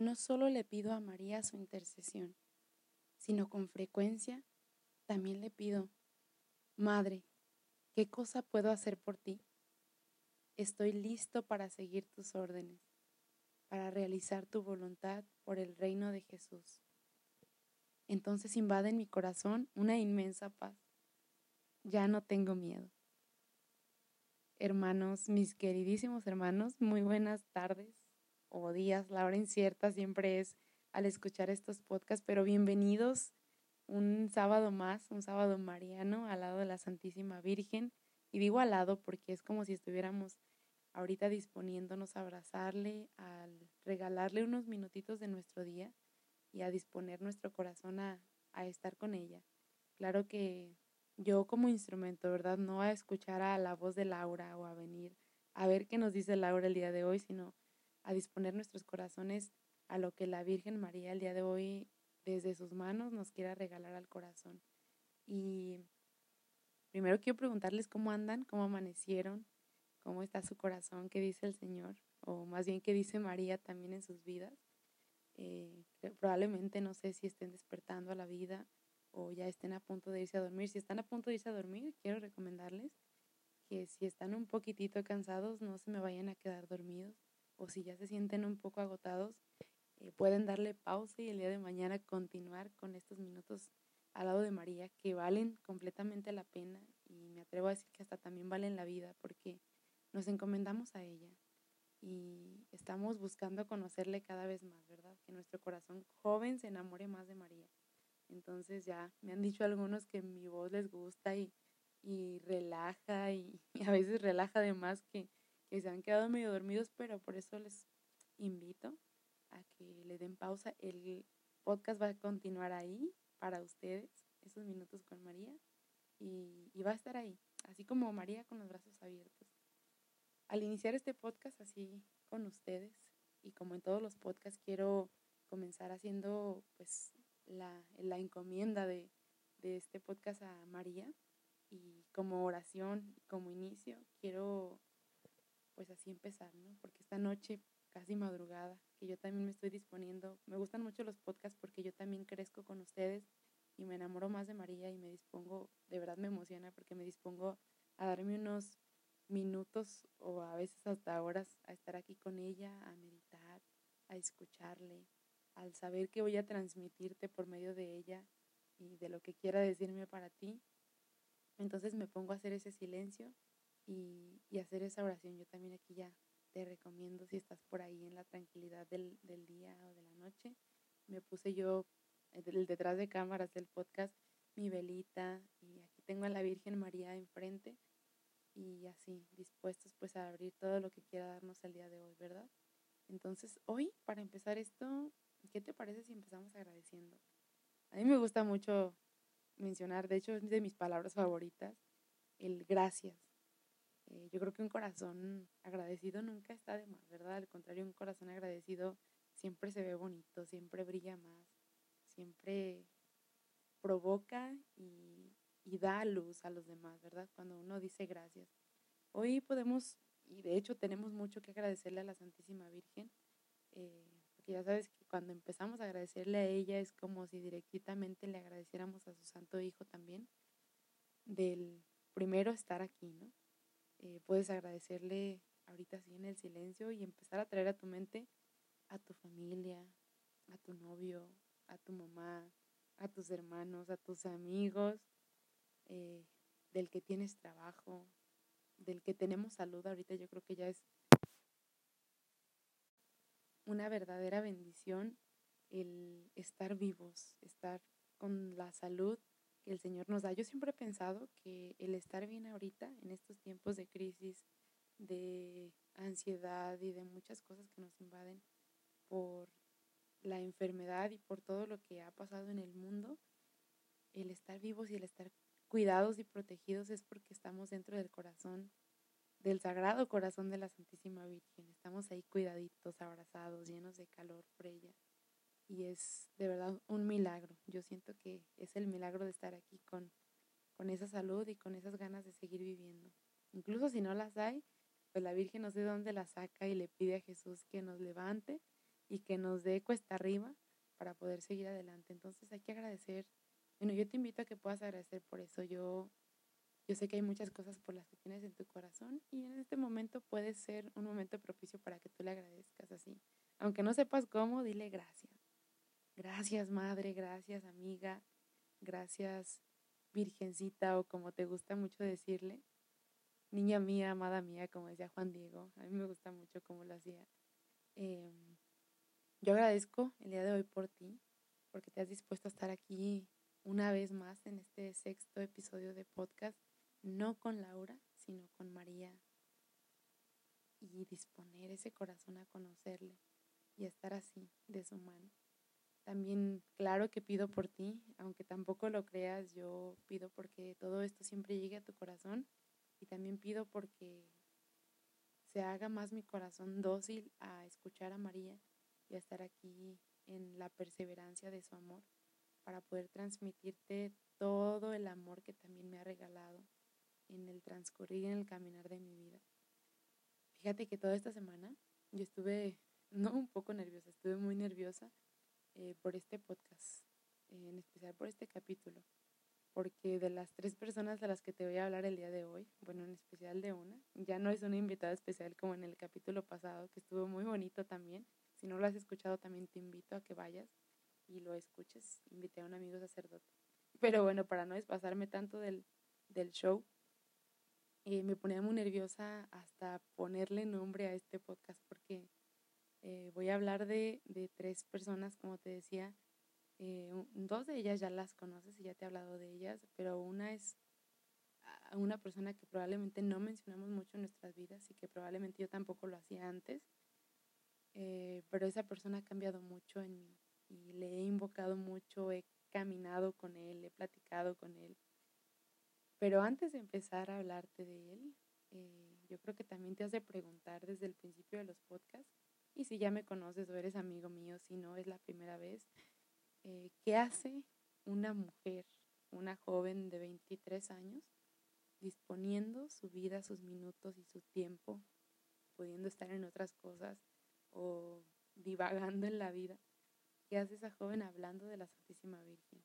no solo le pido a María su intercesión, sino con frecuencia también le pido, Madre, ¿qué cosa puedo hacer por ti? Estoy listo para seguir tus órdenes, para realizar tu voluntad por el reino de Jesús. Entonces invade en mi corazón una inmensa paz. Ya no tengo miedo. Hermanos, mis queridísimos hermanos, muy buenas tardes o días. La hora incierta siempre es al escuchar estos podcasts, pero bienvenidos un sábado más, un sábado mariano al lado de la Santísima Virgen. Y digo al lado porque es como si estuviéramos ahorita disponiéndonos a abrazarle, a regalarle unos minutitos de nuestro día y a disponer nuestro corazón a, a estar con ella. Claro que yo como instrumento, ¿verdad? No a escuchar a la voz de Laura o a venir a ver qué nos dice Laura el día de hoy, sino a disponer nuestros corazones a lo que la Virgen María el día de hoy desde sus manos nos quiera regalar al corazón. Y primero quiero preguntarles cómo andan, cómo amanecieron, cómo está su corazón, qué dice el Señor, o más bien qué dice María también en sus vidas. Eh, probablemente no sé si estén despertando a la vida o ya estén a punto de irse a dormir. Si están a punto de irse a dormir, quiero recomendarles que si están un poquitito cansados, no se me vayan a quedar dormidos. O si ya se sienten un poco agotados, eh, pueden darle pausa y el día de mañana continuar con estos minutos al lado de María que valen completamente la pena y me atrevo a decir que hasta también valen la vida porque nos encomendamos a ella y estamos buscando conocerle cada vez más, ¿verdad? Que nuestro corazón joven se enamore más de María. Entonces ya me han dicho algunos que mi voz les gusta y, y relaja y, y, a veces relaja además que, que se han quedado medio dormidos, pero por eso les invito a que le den pausa. El podcast va a continuar ahí para ustedes, esos minutos con María, y, y va a estar ahí, así como María con los brazos abiertos. Al iniciar este podcast así con ustedes, y como en todos los podcasts, quiero comenzar haciendo pues la, la encomienda de, de este podcast a María y como oración, como inicio, quiero pues así empezar, ¿no? Porque esta noche casi madrugada, que yo también me estoy disponiendo. Me gustan mucho los podcasts porque yo también crezco con ustedes y me enamoro más de María y me dispongo, de verdad me emociona porque me dispongo a darme unos minutos o a veces hasta horas a estar aquí con ella, a meditar, a escucharle, al saber que voy a transmitirte por medio de ella y de lo que quiera decirme para ti. Entonces me pongo a hacer ese silencio y, y hacer esa oración. Yo también aquí ya te recomiendo si estás por ahí en la tranquilidad del, del día o de la noche. Me puse yo el detrás de cámaras del podcast mi velita y aquí tengo a la Virgen María enfrente y así dispuestos pues a abrir todo lo que quiera darnos el día de hoy, ¿verdad? Entonces hoy para empezar esto, ¿qué te parece si empezamos agradeciendo? A mí me gusta mucho mencionar, de hecho es de mis palabras favoritas, el gracias. Eh, yo creo que un corazón agradecido nunca está de más, ¿verdad? Al contrario, un corazón agradecido siempre se ve bonito, siempre brilla más, siempre provoca y, y da luz a los demás, ¿verdad? Cuando uno dice gracias. Hoy podemos, y de hecho tenemos mucho que agradecerle a la Santísima Virgen, eh, porque ya sabes que cuando empezamos a agradecerle a ella es como si directamente le agradeciéramos a su Santo Hijo también, del primero estar aquí, ¿no? Eh, puedes agradecerle ahorita así en el silencio y empezar a traer a tu mente a tu familia, a tu novio, a tu mamá, a tus hermanos, a tus amigos, eh, del que tienes trabajo, del que tenemos salud. Ahorita yo creo que ya es una verdadera bendición el estar vivos, estar con la salud que el Señor nos da. Yo siempre he pensado que el estar bien ahorita, en estos tiempos de crisis, de ansiedad y de muchas cosas que nos invaden por la enfermedad y por todo lo que ha pasado en el mundo, el estar vivos y el estar cuidados y protegidos es porque estamos dentro del corazón, del sagrado corazón de la Santísima Virgen. Estamos ahí cuidaditos, abrazados, llenos de calor por ella y es de verdad un milagro. Yo siento que es el milagro de estar aquí con, con esa salud y con esas ganas de seguir viviendo. Incluso si no las hay, pues la Virgen no sé dónde las saca y le pide a Jesús que nos levante y que nos dé cuesta arriba para poder seguir adelante. Entonces hay que agradecer. Bueno, yo te invito a que puedas agradecer por eso. Yo, yo sé que hay muchas cosas por las que tienes en tu corazón y en este momento puede ser un momento propicio para que tú le agradezcas así. Aunque no sepas cómo, dile gracias. Gracias madre, gracias amiga, gracias virgencita o como te gusta mucho decirle. Niña mía, amada mía, como decía Juan Diego. A mí me gusta mucho cómo lo hacía. Em, yo agradezco el día de hoy por ti, porque te has dispuesto a estar aquí una vez más en este sexto episodio de podcast, no con Laura, sino con María, y disponer ese corazón a conocerle y a estar así de su mano. También, claro que pido por ti, aunque tampoco lo creas, yo pido porque todo esto siempre llegue a tu corazón y también pido porque se haga más mi corazón dócil a escuchar a María y a estar aquí en la perseverancia de su amor para poder transmitirte todo el amor que también me ha regalado en el transcurrir, en el caminar de mi vida. Fíjate que toda esta semana yo estuve, no un poco nerviosa, estuve muy nerviosa eh, por este podcast, en especial por este capítulo, porque de las tres personas de las que te voy a hablar el día de hoy, bueno, en especial de una, ya no es una invitada especial como en el capítulo pasado, que estuvo muy bonito también. Si no lo has escuchado, también te invito a que vayas y lo escuches. Invité a un amigo sacerdote. Pero bueno, para no despasarme tanto del, del show, eh, me ponía muy nerviosa hasta ponerle nombre a este podcast porque eh, voy a hablar de, de, tres personas, como te decía. Eh, dos de ellas ya las conoces y ya te he hablado de ellas, pero una es una persona que probablemente no mencionamos mucho en nuestras vidas y que probablemente yo tampoco lo hacía antes, eh, pero esa persona ha cambiado mucho en mí y le he invocado mucho, he caminado con él, he platicado con él. Pero antes de empezar a hablarte de él, yo creo que también te has de preguntar desde el principio de los podcasts, y si ya me conoces o eres amigo mío, si no es la primera vez, eh, ¿qué hace una mujer, una joven de 23 años, disponiendo su vida, sus minutos y su tiempo, pudiendo estar en otras cosas o divagando en la vida? ¿Qué hace esa joven hablando de la Santísima Virgen?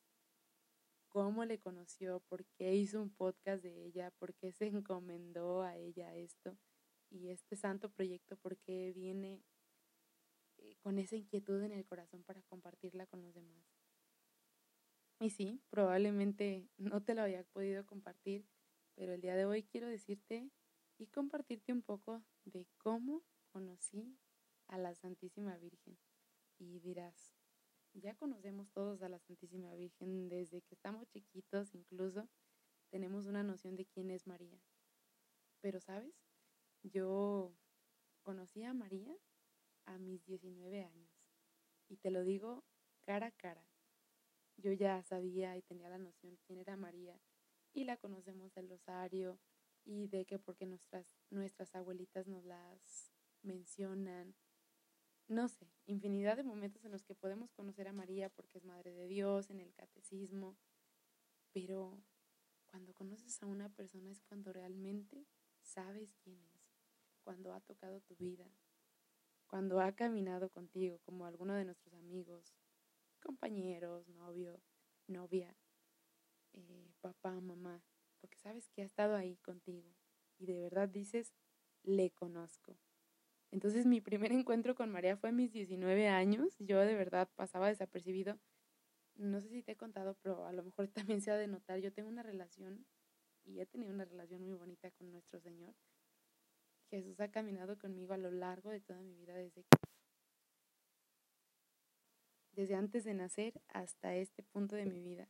¿Cómo le conoció? ¿Por qué hizo un podcast de ella? ¿Por qué se encomendó a ella esto? Y este santo proyecto, ¿por qué viene eh, con esa inquietud en el corazón para compartirla con los demás. Y sí, probablemente no te lo había podido compartir, pero el día de hoy quiero decirte y compartirte un poco de cómo conocí a la Santísima Virgen. Y dirás, ya conocemos todos a la Santísima Virgen desde que estamos chiquitos, incluso tenemos una noción de quién es María. Pero, ¿sabes? Yo conocí a María a mis 19 años. Y te lo digo cara a cara. Yo ya sabía y tenía la noción quién era María y la conocemos del rosario y de que porque nuestras, nuestras abuelitas nos las mencionan. No sé, infinidad de momentos en los que podemos conocer a María porque es Madre de Dios, en el catecismo, pero cuando conoces a una persona es cuando realmente sabes quién es, cuando ha tocado tu vida, cuando ha caminado contigo, como alguno de nuestros amigos, compañeros, novio, novia, eh, papá, mamá, porque sabes que ha estado ahí contigo y de verdad dices, le conozco. Entonces mi primer encuentro con María fue a mis 19 años, yo de verdad pasaba desapercibido. No sé si te he contado, pero a lo mejor también se ha de notar, yo tengo una relación y he tenido una relación muy bonita con nuestro Señor. Jesús ha caminado conmigo a lo largo de toda mi vida desde desde antes de nacer hasta este punto de mi vida.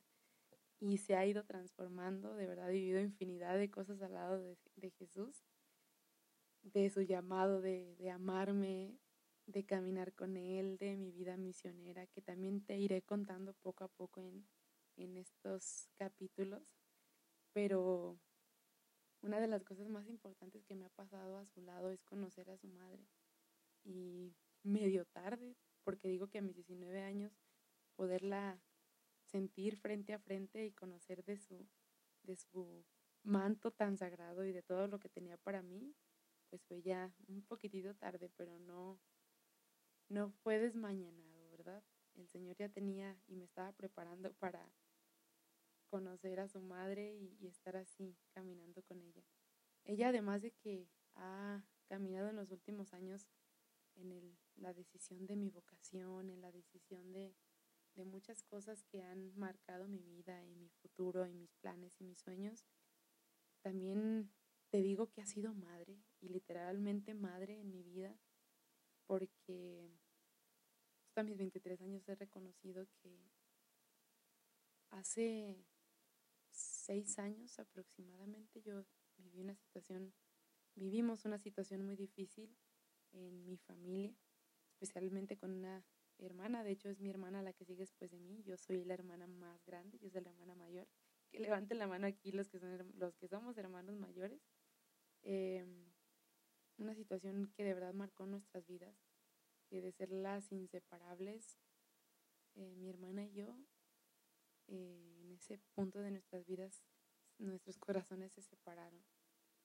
Y se ha ido transformando, de verdad he vivido infinidad de cosas al lado de, de Jesús, de su llamado de, de, amarme, de caminar con Él, de mi vida misionera, que también te iré contando poco a poco en, en estos capítulos, pero una de las cosas más importantes que me ha pasado a su lado es conocer a su madre. Y medio tarde, porque digo que a mis 19 años poderla sentir frente a frente y conocer de su, de su manto tan sagrado y de todo lo que tenía para mí, pues fue ya un poquitito tarde, pero no, no fue desmañanado, ¿verdad? El Señor ya tenía y me estaba preparando para conocer a su madre y, estar así, caminando con ella. Ella, además de que ha caminado en los últimos años en el, la decisión de mi vocación, en la decisión de, de muchas cosas que han marcado mi vida y mi futuro y mis planes y mis sueños, también te digo que ha sido madre y literalmente madre en mi vida porque hasta mis 23 años he reconocido que hace seis años aproximadamente yo viví una situación, vivimos una situación muy difícil en mi familia, especialmente con una hermana, de hecho es mi hermana la que sigue después de mí, yo soy la hermana más grande, yo soy la hermana mayor, que levanten la mano aquí los que, son, los que somos hermanos mayores. Em, una situación que de verdad marcó nuestras vidas, que de ser las inseparables, eh, mi hermana y yo eh, en ese punto de nuestras vidas nuestros corazones se separaron.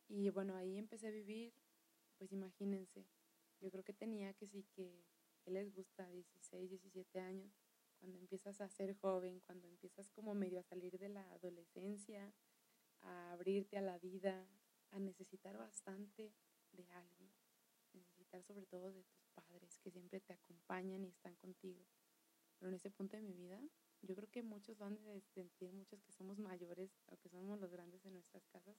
Y bueno, ahí empecé a vivir, pues imagínense, yo creo que tenía que sí que, les gusta 16, 17 años, cuando empiezas a ser joven, cuando empiezas como medio a salir de la adolescencia, a abrirte a la vida, a necesitar bastante de alguien, necesitar sobre todo de tus padres que siempre te acompañan y están contigo. Pero en ese punto de mi vida yo creo que muchos van a sentir, muchos que somos mayores o que somos los grandes en nuestras casas,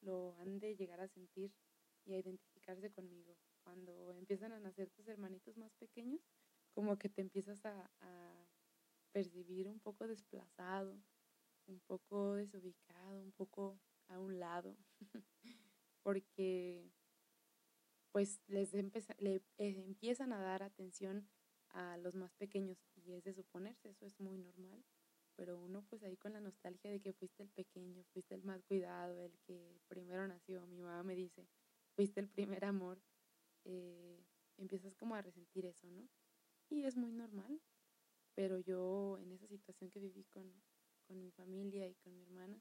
lo han de llegar a sentir y a identificarse conmigo. Cuando empiezan a nacer tus hermanitos más pequeños, como que te empiezas a, a percibir un poco desplazado, un poco desubicado, un poco a un lado, porque pues les le, eh, empiezan a dar atención a los más pequeños y es de suponerse, eso es muy normal, pero uno pues ahí con la nostalgia de que fuiste el pequeño, fuiste el más cuidado, el que primero nació, mi mamá me dice, fuiste el primer amor, eh, empiezas como a resentir eso, ¿no? Y es muy normal, pero yo en esa situación que viví con, con mi familia y con mi hermana,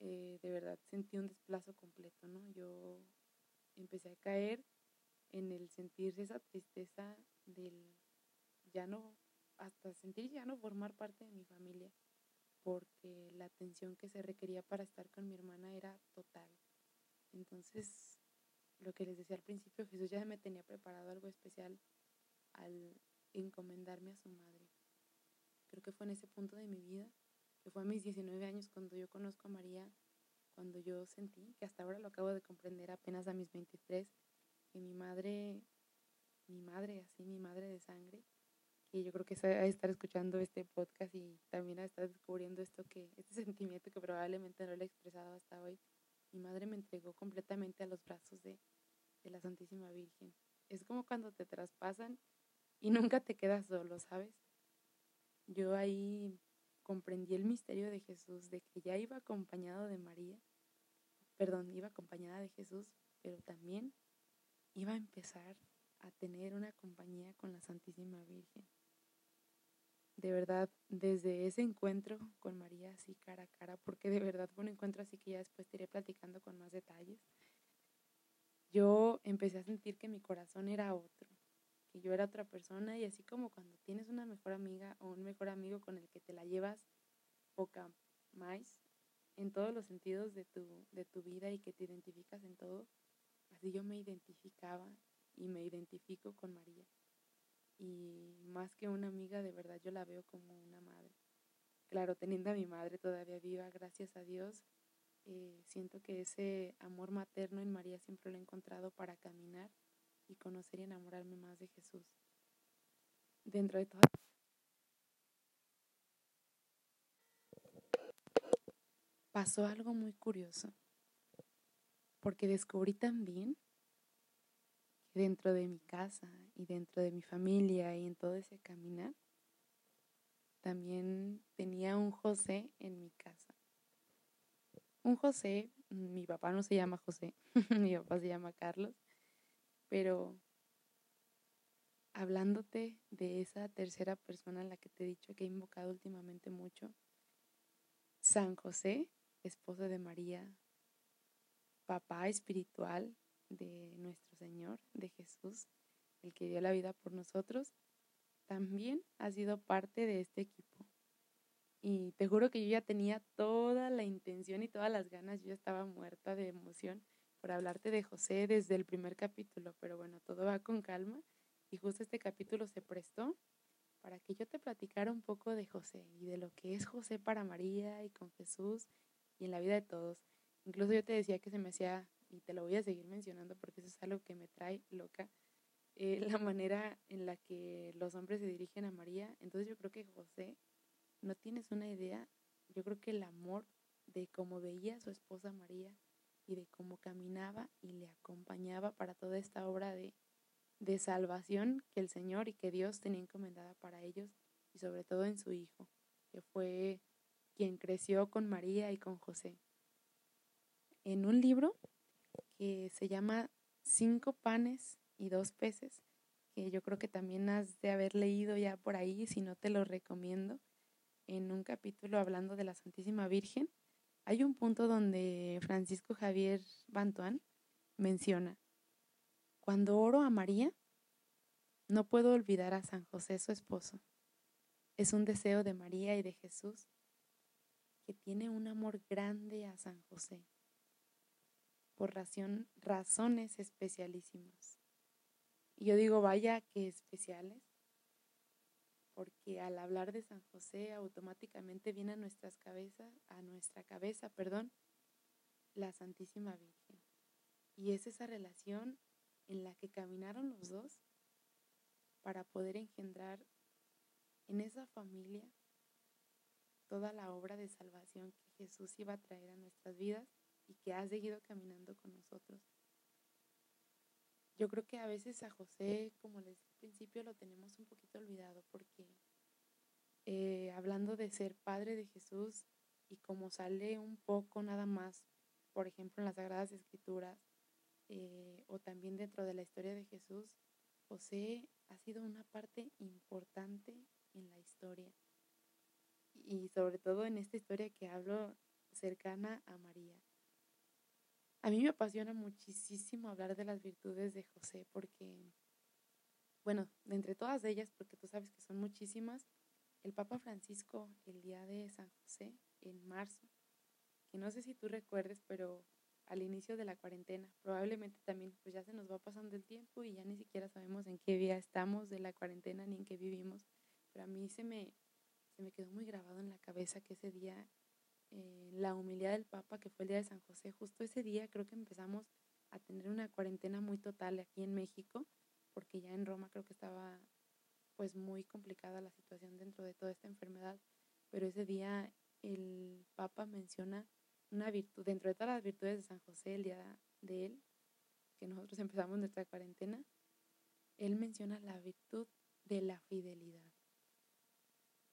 eh, de verdad sentí un desplazo completo, ¿no? Yo empecé a caer en el sentir esa tristeza del ya no, hasta sentir ya no formar parte de mi familia, porque la atención que se requería para estar con mi hermana era total. Entonces, lo que les decía al principio, Jesús ya me tenía preparado algo especial al encomendarme a su madre. Creo que fue en ese punto de mi vida, que fue a mis 19 años cuando yo conozco a María, cuando yo sentí, que hasta ahora lo acabo de comprender apenas a mis 23, que mi madre, mi madre, así, mi madre de sangre, y yo creo que a estar escuchando este podcast y también a estar descubriendo esto que, este sentimiento que probablemente no lo he expresado hasta hoy. Mi madre me entregó completamente a los brazos de, de la Santísima Virgen. Es como cuando te traspasan y nunca te quedas solo, ¿sabes? Yo ahí comprendí el misterio de Jesús, de que ya iba acompañado de María, perdón, iba acompañada de Jesús, pero también iba a empezar a tener una compañía con la Santísima Virgen de verdad, desde ese encuentro con María así cara a cara, porque de verdad fue un encuentro así que ya después te iré platicando con más detalles, yo empecé a sentir que mi corazón era otro, que yo era otra persona y así como cuando tienes una mejor amiga o un mejor amigo con el que te la llevas poca más en todos los sentidos de tu, de tu vida y que te identificas en todo, así yo me identificaba y me identifico con María y más que una amiga, de verdad yo la veo como una madre. Claro, teniendo a mi madre todavía viva, gracias a Dios, eh, siento que ese amor materno en María siempre lo he encontrado para caminar y conocer y enamorarme más de Jesús. Dentro de todo. Pasó algo muy curioso, porque descubrí también dentro de mi casa y dentro de mi familia y en todo ese caminar, también tenía un José en mi casa. Un José, mi papá no se llama José, mi papá se llama Carlos, pero hablándote de esa tercera persona en la que te he dicho que he invocado últimamente mucho, San José, esposo de María, papá espiritual de nuestro Señor, de Jesús, el que dio la vida por nosotros, también ha sido parte de este equipo. Y te juro que yo ya tenía toda la intención y todas las ganas, yo estaba muerta de emoción por hablarte de José desde el primer capítulo, pero bueno, todo va con calma y justo este capítulo se prestó para que yo te platicara un poco de José y de lo que es José para María y con Jesús y en la vida de todos. Incluso yo te decía que se me hacía, y te lo voy a seguir mencionando porque eso es algo que me trae loca, eh, la manera en la que los hombres se dirigen a María. Entonces yo creo que José, no tienes una idea, yo creo que el amor de cómo veía a su esposa María y de cómo caminaba y le acompañaba para toda esta obra de, de salvación que el Señor y que Dios tenía encomendada para ellos y sobre todo en su Hijo, que fue quien creció con María y con José. En un libro que se llama Cinco panes y dos peces, que yo creo que también has de haber leído ya por ahí, si no te lo recomiendo, en un capítulo hablando de la Santísima Virgen, hay un punto donde Francisco Javier Bantuán menciona, cuando oro a María, no puedo olvidar a San José, su esposo. Es un deseo de María y de Jesús que tiene un amor grande a San José por razones especialísimas. Y yo digo, vaya que especiales, porque al hablar de San José automáticamente viene a nuestras cabezas, a nuestra cabeza, perdón, la Santísima Virgen. Y es esa relación en la que caminaron los dos para poder engendrar en esa familia toda la obra de salvación que Jesús iba a traer a nuestras vidas y que ha seguido caminando con nosotros. Yo creo que a veces a José, como les dije al principio, lo tenemos un poquito olvidado porque eh, hablando de ser padre de Jesús y como sale un poco nada más, por ejemplo, en las Sagradas Escrituras eh, o también dentro de la historia de Jesús, José ha sido una parte importante en la historia y sobre todo en esta historia que hablo cercana a María. A mí me apasiona muchísimo hablar de las virtudes de José porque, bueno, de entre todas ellas, porque tú sabes que son muchísimas, el Papa Francisco el día de San José, en marzo, que no sé si tú recuerdes, pero al inicio de la cuarentena, probablemente también pues ya se nos va pasando el tiempo y ya ni siquiera sabemos en qué día estamos de la cuarentena ni en qué vivimos, pero a mí se me, se me quedó muy grabado en la cabeza que ese día eh, la humildad del Papa, que fue el día de San José, justo ese día creo que empezamos a tener una cuarentena muy total aquí en México, porque ya en Roma creo que estaba pues muy complicada la situación dentro de toda esta enfermedad, pero ese día el Papa menciona una virtud, dentro de todas las virtudes de San José, el día de él, que nosotros empezamos nuestra cuarentena, él menciona la virtud de la fidelidad.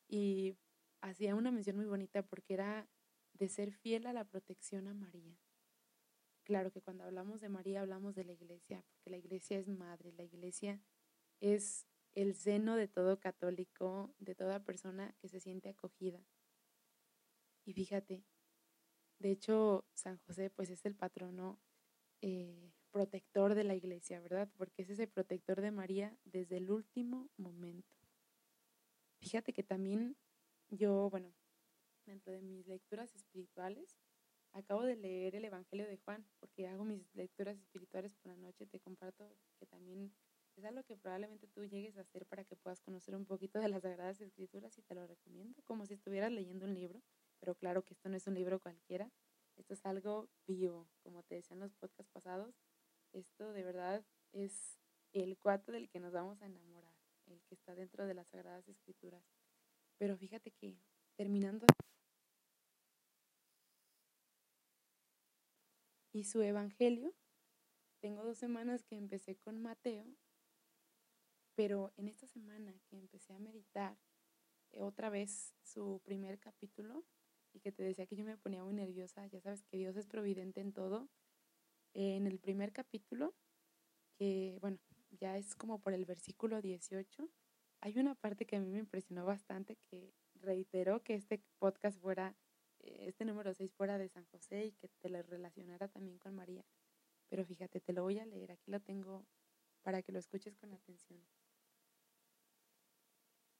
Y hacía una mención muy bonita porque era de ser fiel a la protección a María. Claro que cuando hablamos de María hablamos de la iglesia, porque la iglesia es madre, la iglesia es el seno de todo católico, de toda persona que se siente acogida. Y fíjate, de hecho, San José pues es el patrono eh, protector de la iglesia, ¿verdad? Porque es ese protector de María desde el último momento. Fíjate que también yo, bueno, dentro de mis lecturas espirituales, acabo de leer el Evangelio de Juan, porque hago mis lecturas espirituales por la noche, te comparto que también es algo que probablemente tú llegues a hacer para que puedas conocer un poquito de las Sagradas Escrituras y te lo recomiendo, como si estuvieras leyendo un libro, pero claro que esto no es un libro cualquiera, esto es algo vivo, como te decía en los podcasts pasados, esto de verdad es el cuate del que nos vamos a enamorar, el que está dentro de las Sagradas Escrituras. Pero fíjate que terminando y su evangelio. Tengo dos semanas que empecé con Mateo, pero en esta semana que empecé a meditar eh, otra vez su primer capítulo y que te decía que yo me ponía muy nerviosa, ya sabes que Dios es providente en todo. en el primer capítulo, que bueno, ya es como por el versículo 18, hay una parte que a mí me impresionó bastante que reiteró que este podcast fuera este número 6 fuera de San José y que te lo relacionara también con María. Pero fíjate, te lo voy a leer, aquí lo tengo para que lo escuches con atención.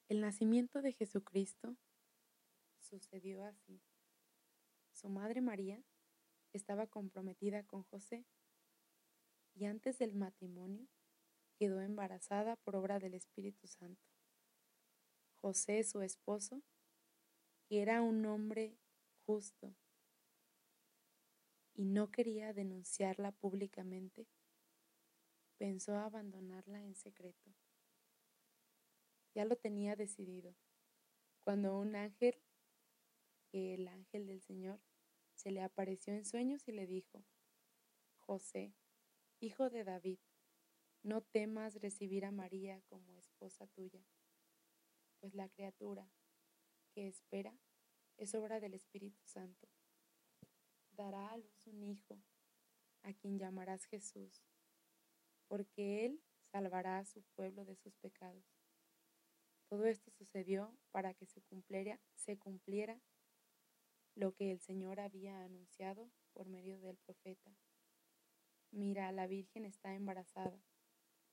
El nacimiento de Jesucristo sucedió así. Su madre María estaba comprometida con José y antes del matrimonio quedó embarazada por obra del Espíritu Santo. José, su esposo, era un hombre justo y no quería denunciarla públicamente, pensó abandonarla en secreto ya lo tenía decidido. Cuando un ángel, el ángel del Señor, se le apareció en sueños y le dijo, José, hijo de David, no temas recibir a María como esposa tuya, pues la criatura que espera es obra del Espíritu Santo. Dará a luz un hijo, a quien llamarás Jesús, porque él salvará a su pueblo de sus pecados. Todo esto sucedió para que se cumpliera, lo que el Señor había anunciado por medio del profeta. Mira, la Virgen está embarazada,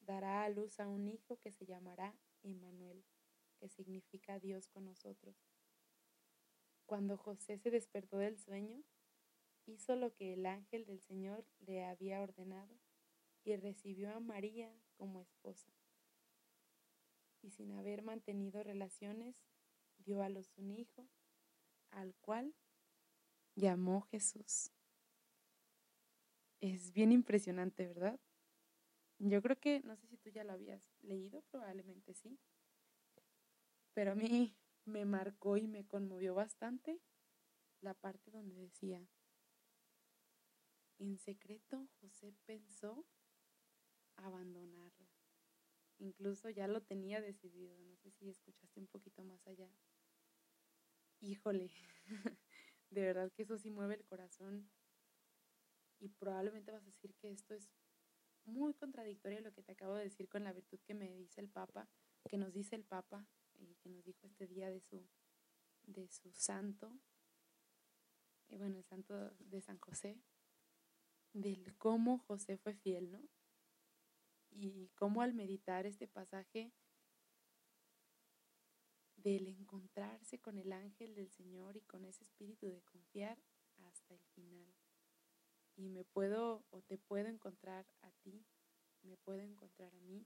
dará a luz a un hijo que se llamará Emmanuel, que significa Dios con nosotros. Cuando José se despertó del sueño, hizo lo que el ángel del Señor le había ordenado y recibió a María como esposa y sin haber mantenido relaciones, dio a luz un hijo, al cual llamó Jesús. Es bien impresionante, ¿verdad? Yo creo que, no sé si tú ya lo habías leído, probablemente sí, pero a mí me marcó y me conmovió bastante la parte donde decía, en secreto José pensó abandonarla. Incluso ya lo tenía decidido, no sé si escuchaste un poquito más allá. Híjole, de verdad que eso sí mueve el corazón y probablemente vas a decir que esto es muy contradictorio lo que te acabo de decir con la virtud que me dice el Papa, que nos dice el Papa y que nos dijo este día de su, de su santo, y bueno, el santo de San José, del cómo José fue fiel, ¿no? y cómo al meditar este pasaje del encontrarse con el ángel del Señor y con ese espíritu de confiar hasta el final. Y me puedo o te puedo encontrar a ti, me puedo encontrar a mí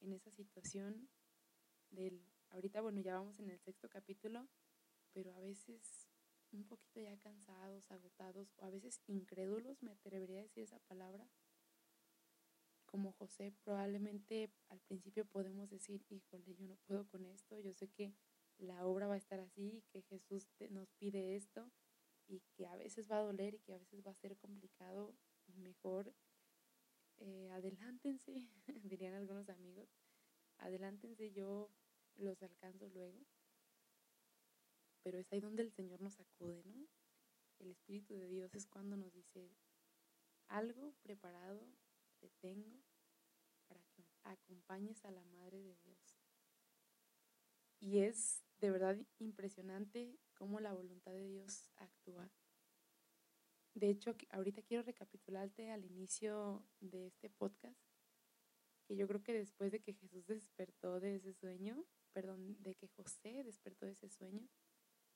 en esa situación del, ahorita bueno, ya vamos en el sexto capítulo, pero a veces un poquito ya cansados, agotados o a veces incrédulos, me atrevería a decir esa palabra, como José, probablemente al principio podemos decir, híjole, yo no puedo con esto, yo sé que la obra va a estar así, que Jesús nos pide esto y que a veces va a doler y que a veces va a ser complicado, mejor eh, adelántense, dirían algunos amigos, adelántense, yo los alcanzo luego. Pero es ahí donde el Señor nos acude, ¿no? El Espíritu de Dios es cuando nos dice algo preparado te tengo para que acompañes a la Madre de Dios. Y es de verdad impresionante cómo la voluntad de Dios actúa. De hecho, ahorita quiero recapitularte al inicio de este podcast, que yo creo que después de que Jesús despertó de ese sueño, perdón, de que José despertó de ese sueño,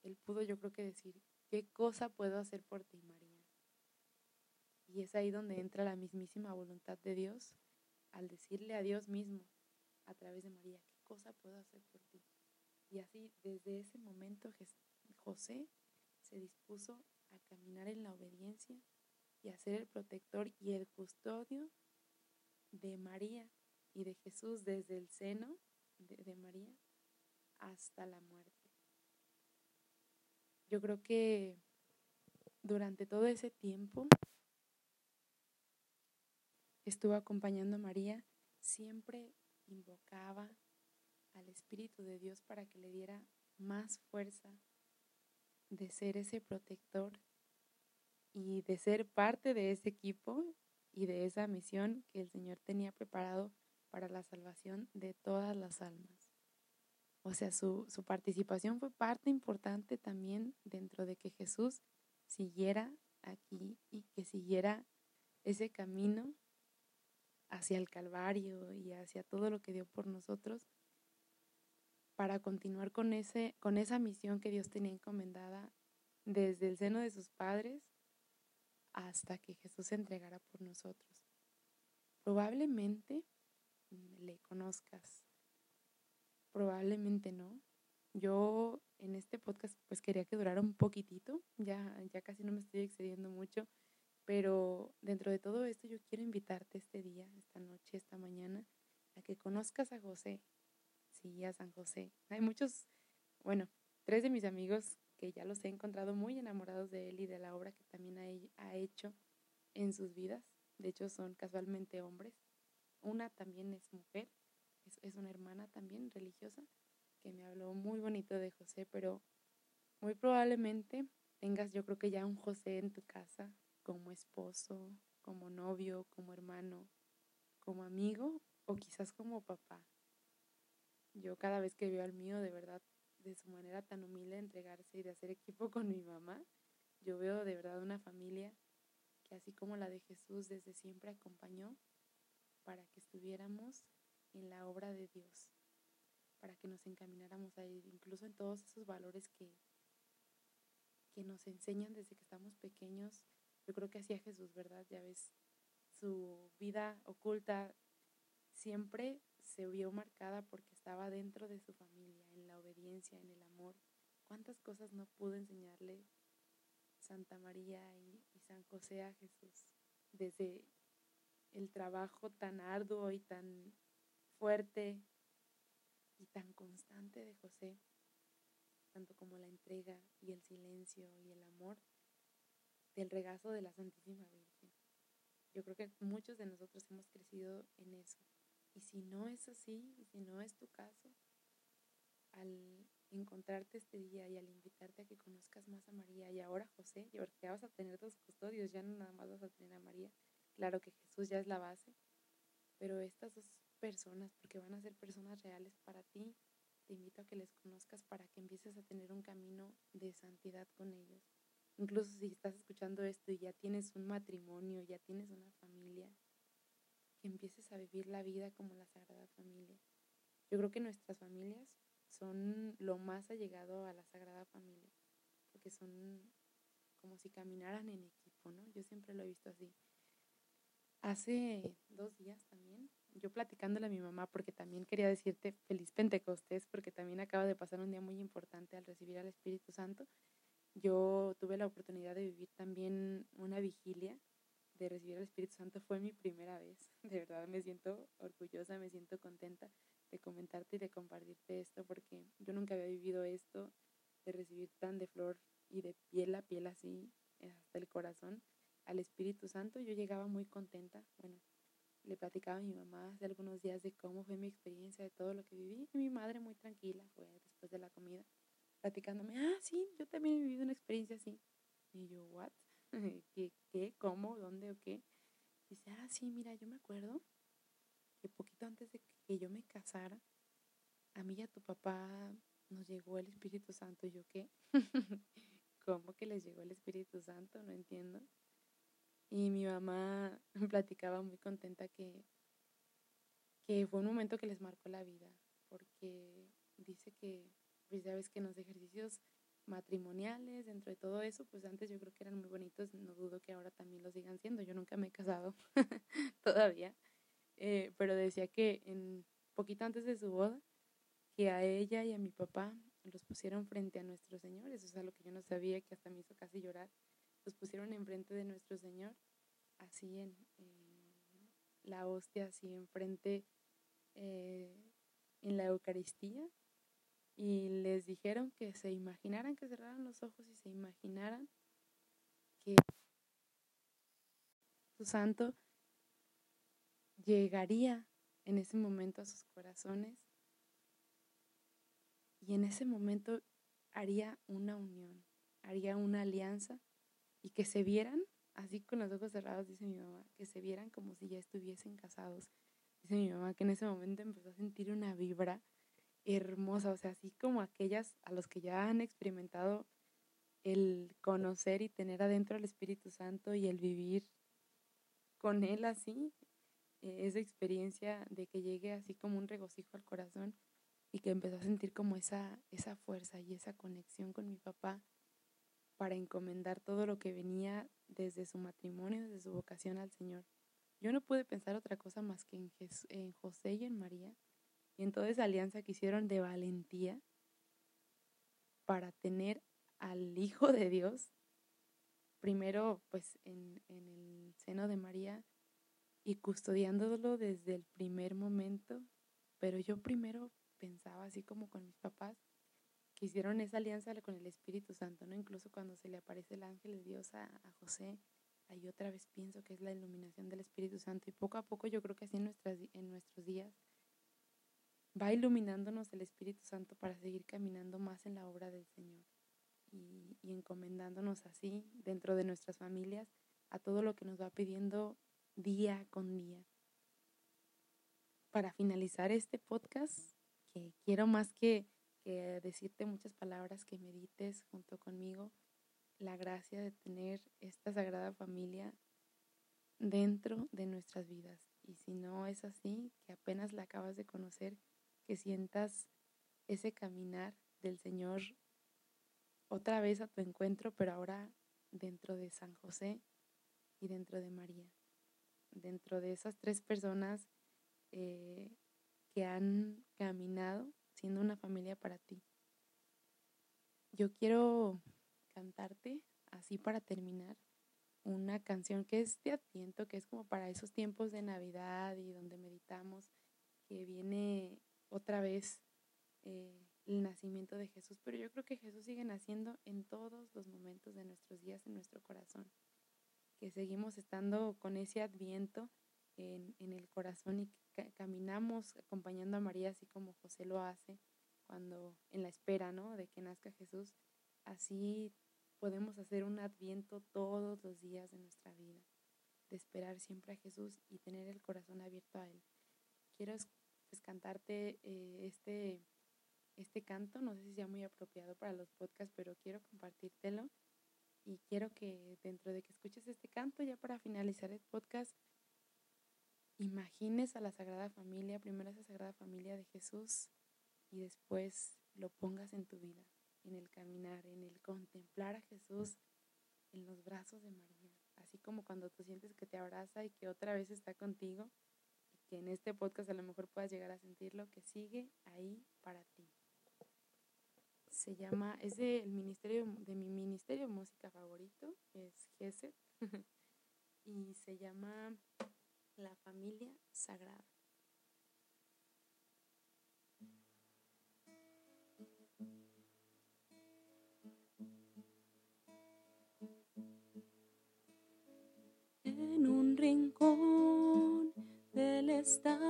él pudo yo creo que decir, ¿qué cosa puedo hacer por ti, María? Y es ahí donde entra la mismísima voluntad de Dios al decirle a Dios mismo a través de María, ¿qué cosa puedo hacer por ti? Y así desde ese momento José se dispuso a caminar en la obediencia y a ser el protector y el custodio de María y de Jesús desde el seno de, de María hasta la muerte. Yo creo que durante todo ese tiempo estuvo acompañando a María, siempre invocaba al Espíritu de Dios para que le diera más fuerza de ser ese protector y de ser parte de ese equipo y de esa misión que el Señor tenía preparado para la salvación de todas las almas. O sea, su, su participación fue parte importante también dentro de que Jesús siguiera aquí y que siguiera ese camino hacia el Calvario y hacia todo lo que dio por nosotros, para continuar con, ese, con esa misión que Dios tenía encomendada desde el seno de sus padres hasta que Jesús se entregara por nosotros. Probablemente le conozcas, probablemente no. Yo en este podcast pues quería que durara un poquitito, ya, ya casi no me estoy excediendo mucho, pero dentro de todo esto yo quiero invitarte este día, esta noche, esta mañana, a que conozcas a José, sí, a San José. Hay muchos, bueno, tres de mis amigos que ya los he encontrado muy enamorados de él y de la obra que también ha, hecho en sus vidas. De hecho, son casualmente hombres. Una también es mujer, es, una hermana también religiosa que me habló muy bonito de José, pero muy probablemente tengas yo creo que ya un José en tu casa como esposo, como novio, como hermano, como amigo o quizás como papá. Yo cada vez que veo al mío, de verdad, de su manera tan humilde de entregarse y de hacer equipo con mi mamá, yo veo de verdad una familia que así como la de Jesús desde siempre acompañó para que estuviéramos en la obra de Dios, para que nos encamináramos a ir, incluso en todos esos valores que, que nos enseñan desde que estamos pequeños. Yo creo que hacía Jesús, ¿verdad? Ya ves, su vida oculta siempre se vio marcada porque estaba dentro de su familia, en la obediencia, en el amor. ¿Cuántas cosas no pudo enseñarle Santa María y, San José a Jesús? Desde el trabajo tan arduo y tan fuerte y tan constante de José, tanto como la entrega y el silencio y el amor del regazo de la Santísima Virgen. Yo creo que muchos de nosotros hemos crecido en eso, y si no es así, y si no es tu caso, al encontrarte este día y al invitarte a que conozcas más a María y ahora José, porque ya vas a tener dos custodios, ya no nada más vas a tener a María. Claro que Jesús ya es la base, pero estas dos personas, porque van a ser personas reales para ti, te invito a que les conozcas para que empieces a tener un camino de santidad con ellos. Incluso si estás escuchando esto y ya tienes un matrimonio, ya tienes una familia, que empieces a vivir la vida como la Sagrada Familia. Yo creo que nuestras familias son lo más allegado a la Sagrada Familia, porque son como si caminaran en equipo, ¿no? Yo siempre lo he visto así. Hace dos días también, yo platicándole a mi mamá, porque también quería decirte feliz Pentecostés, porque también acaba de pasar un día muy importante al recibir al Espíritu Santo. Yo tuve la oportunidad de vivir también una vigilia de recibir al Espíritu Santo fue mi primera vez. De verdad me siento orgullosa, me siento contenta de comentarte y de compartirte esto porque yo nunca había vivido esto, de recibir tan de flor y de piel a piel así, hasta el corazón, al Espíritu Santo. Yo llegaba muy contenta. Bueno, le platicaba a mi mamá hace algunos días de cómo fue mi experiencia, de todo lo que viví. Y mi madre muy tranquila, fue después de la comida, platicándome, ah, sí, yo también he vivido una experiencia así. Y yo, ¿what? ¿Qué, qué, cómo, dónde o qué? Dice, ah, sí, mira, yo me acuerdo que poquito antes de que yo me casara, a mí y a tu papá nos llegó el Espíritu Santo. ¿Y yo qué? ¿Cómo que les llegó el Espíritu Santo? No entiendo. Y mi mamá platicaba muy contenta que, que fue un momento que les marcó la vida, porque dice que, pues ya ves que en los ejercicios matrimoniales, dentro de todo eso, pues antes yo creo que eran muy bonitos, no dudo que ahora también lo sigan siendo, yo nunca me he casado todavía, eh, pero decía que en poquito antes de su boda, que a ella y a mi papá los pusieron frente a nuestro Señor, eso es algo que yo no sabía, que hasta me hizo casi llorar, los pusieron enfrente de nuestro Señor, así en, la hostia, así enfrente eh, en la Eucaristía, y les dijeron que se imaginaran, que cerraran los ojos y se imaginaran que su santo llegaría en ese momento a sus corazones y en ese momento haría una unión, haría una alianza y que se vieran, así con los ojos cerrados, dice mi mamá, que se vieran como si ya estuviesen casados. Dice mi mamá que en ese momento empezó a sentir una vibra hermosa, o sea, así como aquellas a los que ya han experimentado el conocer y tener adentro el Espíritu Santo y el vivir con Él así, eh, esa experiencia de que llegue así como un regocijo al corazón y que empezó a sentir como esa, esa fuerza y esa conexión con mi papá para encomendar todo lo que venía desde su matrimonio, desde su vocación al Señor. Yo no pude pensar otra cosa más que en, José y en María y en toda esa alianza que hicieron de valentía para tener al Hijo de Dios, primero pues en, en el seno de María y custodiándolo desde el primer momento, pero yo primero pensaba así como con mis papás, hicieron esa alianza con el Espíritu Santo, ¿no? Incluso cuando se le aparece el ángel de Dios a, a José, ahí otra vez pienso que es la iluminación del Espíritu Santo y poco a poco yo creo que así en, nuestras, en nuestros días va iluminándonos el Espíritu Santo para seguir caminando más en la obra del Señor y, y encomendándonos así dentro de nuestras familias a todo lo que nos va pidiendo día con día. Para finalizar este podcast, que quiero más que, que decirte muchas palabras, que medites junto conmigo la gracia de tener esta sagrada familia dentro de nuestras vidas. Y si no es así, que apenas la acabas de conocer, que sientas ese caminar del Señor otra vez a tu encuentro, pero ahora dentro de San José y dentro de María, dentro de esas tres personas eh, que han caminado siendo una familia para ti. Yo quiero cantarte, así para terminar, una canción que es de Adviento, que es como para esos tiempos de Navidad y donde meditamos que viene otra vez eh, el nacimiento de Jesús, pero yo creo que Jesús sigue naciendo en todos los momentos de nuestros días en nuestro corazón, que seguimos estando con ese adviento en, en el corazón y caminamos acompañando a María así como José lo hace cuando en la espera, ¿no? De que nazca Jesús, así podemos hacer un adviento todos los días de nuestra vida, de esperar siempre a Jesús y tener el corazón abierto a Él. Quiero pues, eh, este, este canto, no sé si sea muy apropiado para los podcasts, pero quiero compartírtelo y quiero que dentro de que escuches este canto, ya para finalizar el podcast, imagines a la Sagrada Familia, primero esa Sagrada Familia de Jesús y después lo pongas en tu vida en el caminar, en el contemplar a Jesús en los brazos de María, así como cuando tú sientes que te abraza y que otra vez está contigo y que en este podcast a lo mejor puedas llegar a sentir lo que sigue ahí para ti. Se llama, es de, ministerio, de mi ministerio música favorito, es Geset, y se llama La Familia Sagrada. en un rincón del establo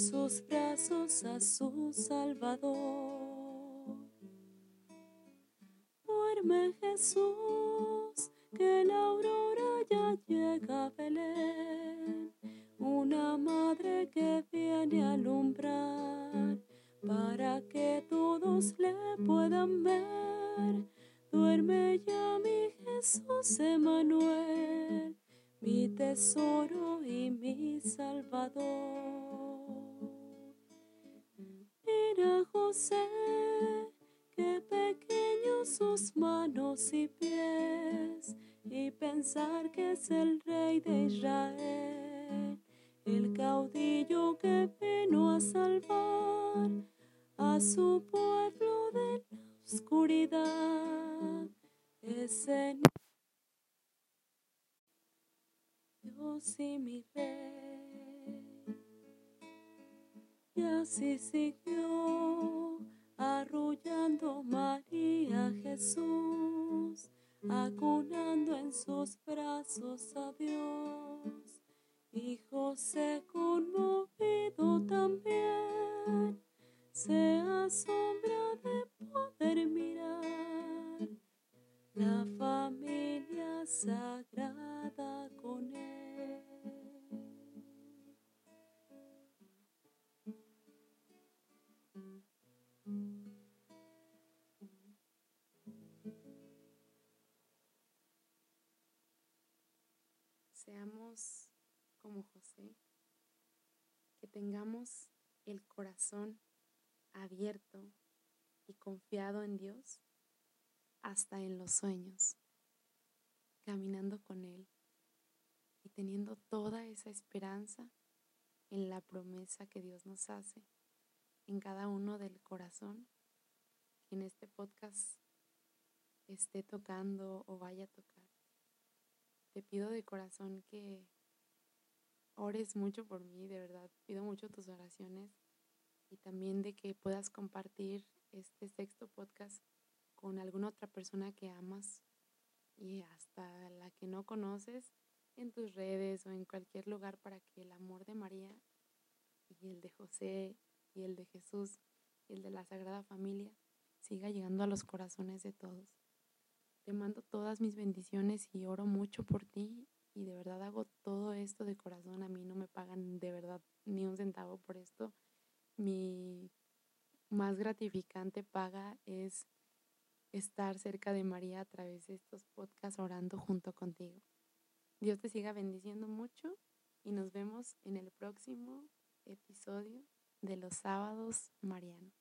sus brazos a su Salvador. Duerme Jesús que la aurora ya llega a Belén, una madre que viene a alumbrar para que todos le puedan ver. Duerme ya mi Jesús Emanuel, mi tesoro manos y pies y pensar que es el rey de Israel, el caudillo que vino a salvar a su pueblo de la oscuridad. Ese Dios y mi rey. Y así siguió arrullando María Jesús acunando en sus brazos a Dios. Y José conmovido también se asombra de poder mirar la familia sagrada con él. Tengamos el corazón abierto y confiado en Dios hasta en los sueños, caminando con Él y teniendo toda esa esperanza en la promesa que Dios nos hace en cada uno del corazón que en este podcast esté tocando o vaya a tocar. Te pido de corazón que ores mucho por mí, de verdad, pido mucho tus oraciones y también de que puedas compartir este sexto podcast con alguna otra persona que amas y hasta la que no conoces en tus redes o en cualquier lugar para que el amor de María y el de José y el de Jesús y el de la Sagrada Familia siga llegando a los corazones de todos. Te mando todas mis bendiciones y oro mucho por ti y de verdad hago todo esto de corazón. A mí no me pagan de verdad ni un centavo por esto. Mi más gratificante paga es estar cerca de María a través de estos podcasts orando junto contigo. Dios te siga bendiciendo mucho y nos vemos en el próximo episodio de los sábados marianos.